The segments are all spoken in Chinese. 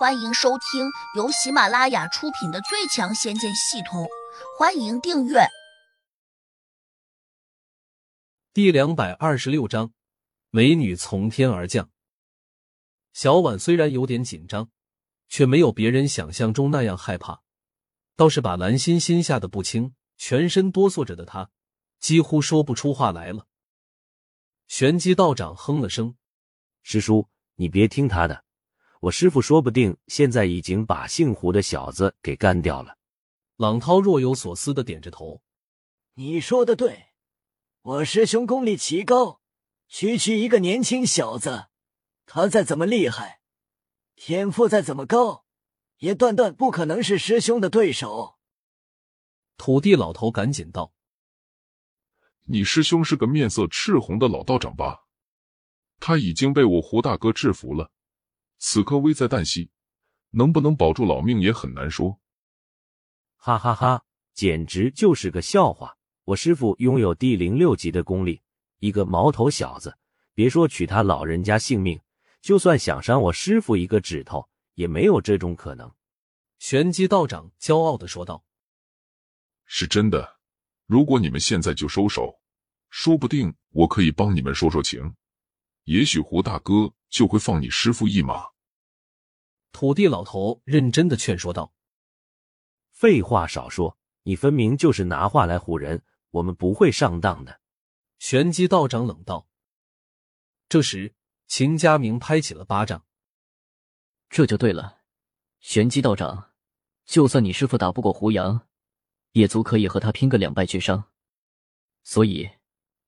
欢迎收听由喜马拉雅出品的《最强仙剑系统》，欢迎订阅。第两百二十六章，美女从天而降。小婉虽然有点紧张，却没有别人想象中那样害怕，倒是把蓝心心吓得不轻，全身哆嗦着的她几乎说不出话来了。玄机道长哼了声：“师叔，你别听他的。”我师傅说不定现在已经把姓胡的小子给干掉了。朗涛若有所思的点着头：“你说的对，我师兄功力奇高，区区一个年轻小子，他再怎么厉害，天赋再怎么高，也断断不可能是师兄的对手。”土地老头赶紧道：“你师兄是个面色赤红的老道长吧？他已经被我胡大哥制服了。”此刻危在旦夕，能不能保住老命也很难说。哈哈哈，简直就是个笑话！我师傅拥有第零六级的功力，一个毛头小子，别说取他老人家性命，就算想伤我师傅一个指头，也没有这种可能。玄机道长骄傲的说道：“是真的，如果你们现在就收手，说不定我可以帮你们说说情。也许胡大哥就会放你师傅一马。”土地老头认真的劝说道：“废话少说，你分明就是拿话来唬人，我们不会上当的。”玄机道长冷道。这时，秦家明拍起了巴掌：“这就对了，玄机道长，就算你师傅打不过胡杨，也足可以和他拼个两败俱伤。所以，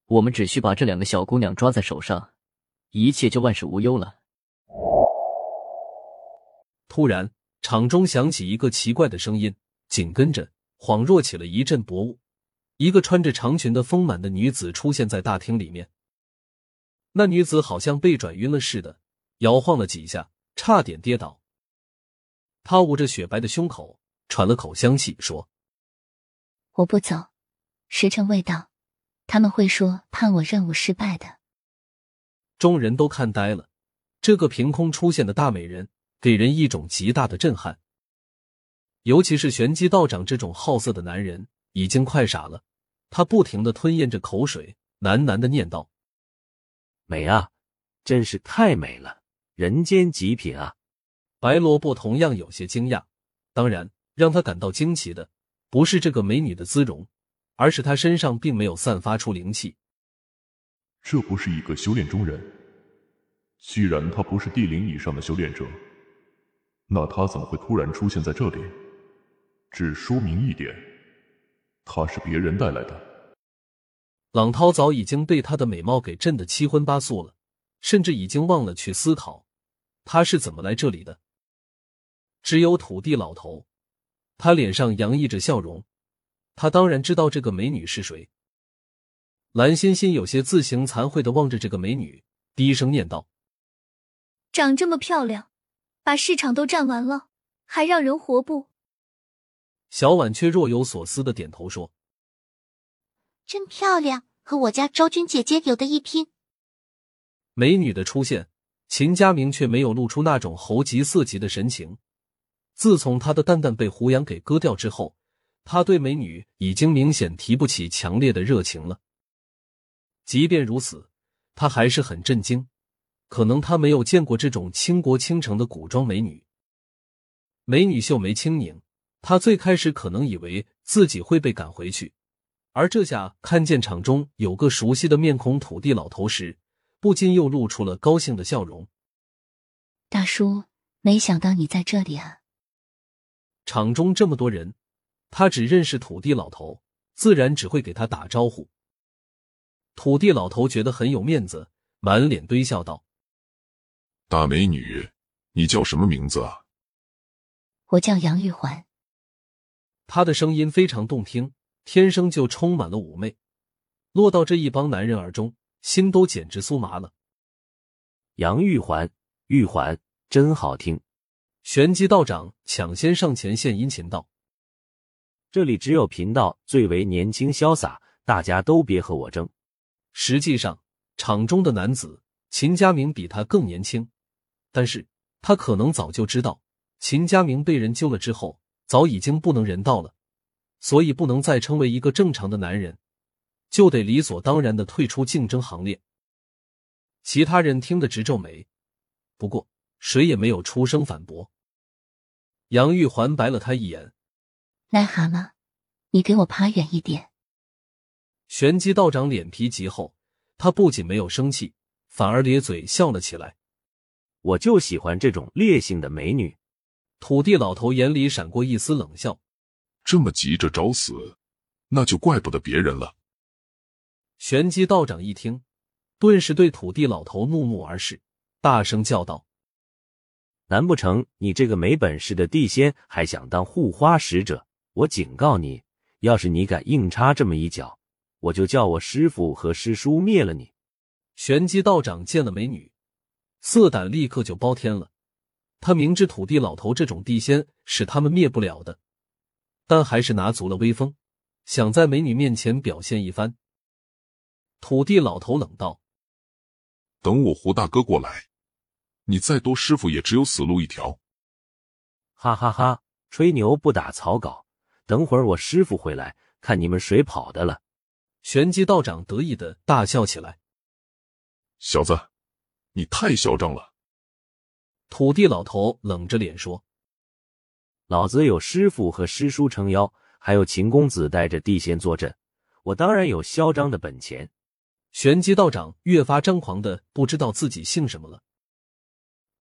我们只需把这两个小姑娘抓在手上，一切就万事无忧了。”突然，场中响起一个奇怪的声音，紧跟着恍若起了一阵薄雾，一个穿着长裙的丰满的女子出现在大厅里面。那女子好像被转晕了似的，摇晃了几下，差点跌倒。她捂着雪白的胸口，喘了口香气，说：“我不走，时辰未到，他们会说判我任务失败的。”众人都看呆了，这个凭空出现的大美人。给人一种极大的震撼，尤其是玄机道长这种好色的男人，已经快傻了。他不停的吞咽着口水，喃喃的念道：“美啊，真是太美了，人间极品啊！”白萝卜同样有些惊讶。当然，让他感到惊奇的不是这个美女的姿容，而是她身上并没有散发出灵气。这不是一个修炼中人，既然他不是地灵以上的修炼者。那他怎么会突然出现在这里？只说明一点，他是别人带来的。朗涛早已经被她的美貌给震得七荤八素了，甚至已经忘了去思考他是怎么来这里的。只有土地老头，他脸上洋溢着笑容，他当然知道这个美女是谁。蓝欣欣有些自行惭愧的望着这个美女，低声念道：“长这么漂亮。”把市场都占完了，还让人活不？小婉却若有所思的点头说：“真漂亮，和我家昭君姐姐有的一拼。”美女的出现，秦家明却没有露出那种猴急色急的神情。自从他的蛋蛋被胡杨给割掉之后，他对美女已经明显提不起强烈的热情了。即便如此，他还是很震惊。可能他没有见过这种倾国倾城的古装美女。美女秀眉轻拧，他最开始可能以为自己会被赶回去，而这下看见场中有个熟悉的面孔——土地老头时，不禁又露出了高兴的笑容。大叔，没想到你在这里啊！场中这么多人，他只认识土地老头，自然只会给他打招呼。土地老头觉得很有面子，满脸堆笑道。大美女，你叫什么名字啊？我叫杨玉环。她的声音非常动听，天生就充满了妩媚，落到这一帮男人耳中，心都简直酥麻了。杨玉环，玉环真好听。玄机道长抢先上前献殷勤道：“这里只有贫道最为年轻潇洒，大家都别和我争。”实际上，场中的男子秦家明比他更年轻。但是他可能早就知道，秦家明被人救了之后，早已经不能人道了，所以不能再成为一个正常的男人，就得理所当然的退出竞争行列。其他人听得直皱眉，不过谁也没有出声反驳。杨玉环白了他一眼：“癞蛤蟆，你给我趴远一点。”玄机道长脸皮极厚，他不仅没有生气，反而咧嘴笑了起来。我就喜欢这种烈性的美女。土地老头眼里闪过一丝冷笑：“这么急着找死，那就怪不得别人了。”玄机道长一听，顿时对土地老头怒目而视，大声叫道：“难不成你这个没本事的地仙还想当护花使者？我警告你，要是你敢硬插这么一脚，我就叫我师傅和师叔灭了你！”玄机道长见了美女，色胆立刻就包天了。他明知土地老头这种地仙是他们灭不了的，但还是拿足了威风，想在美女面前表现一番。土地老头冷道：“等我胡大哥过来，你再多师傅也只有死路一条。”哈哈哈！吹牛不打草稿，等会儿我师傅回来，看你们谁跑的了。玄机道长得意的大笑起来：“小子，你太嚣张了！”土地老头冷着脸说：“老子有师傅和师叔撑腰，还有秦公子带着地仙坐镇，我当然有嚣张的本钱。”玄机道长越发张狂的不知道自己姓什么了。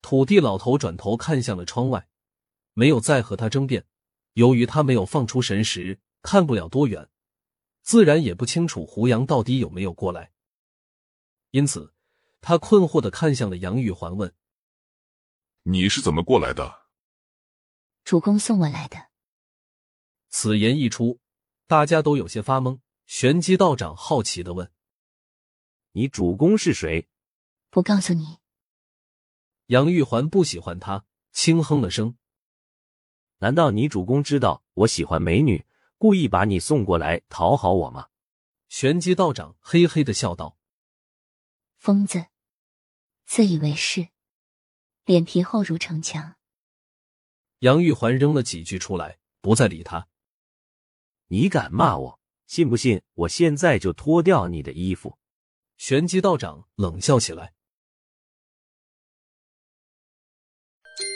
土地老头转头看向了窗外，没有再和他争辩。由于他没有放出神识，看不了多远，自然也不清楚胡杨到底有没有过来。因此，他困惑的看向了杨玉环，问。你是怎么过来的？主公送我来的。此言一出，大家都有些发懵。玄机道长好奇的问：“你主公是谁？”不告诉你。杨玉环不喜欢他，轻哼了声：“难道你主公知道我喜欢美女，故意把你送过来讨好我吗？”玄机道长嘿嘿的笑道：“疯子，自以为是。”脸皮厚如城墙。杨玉环扔了几句出来，不再理他。你敢骂我？信不信我现在就脱掉你的衣服？玄机道长冷笑起来。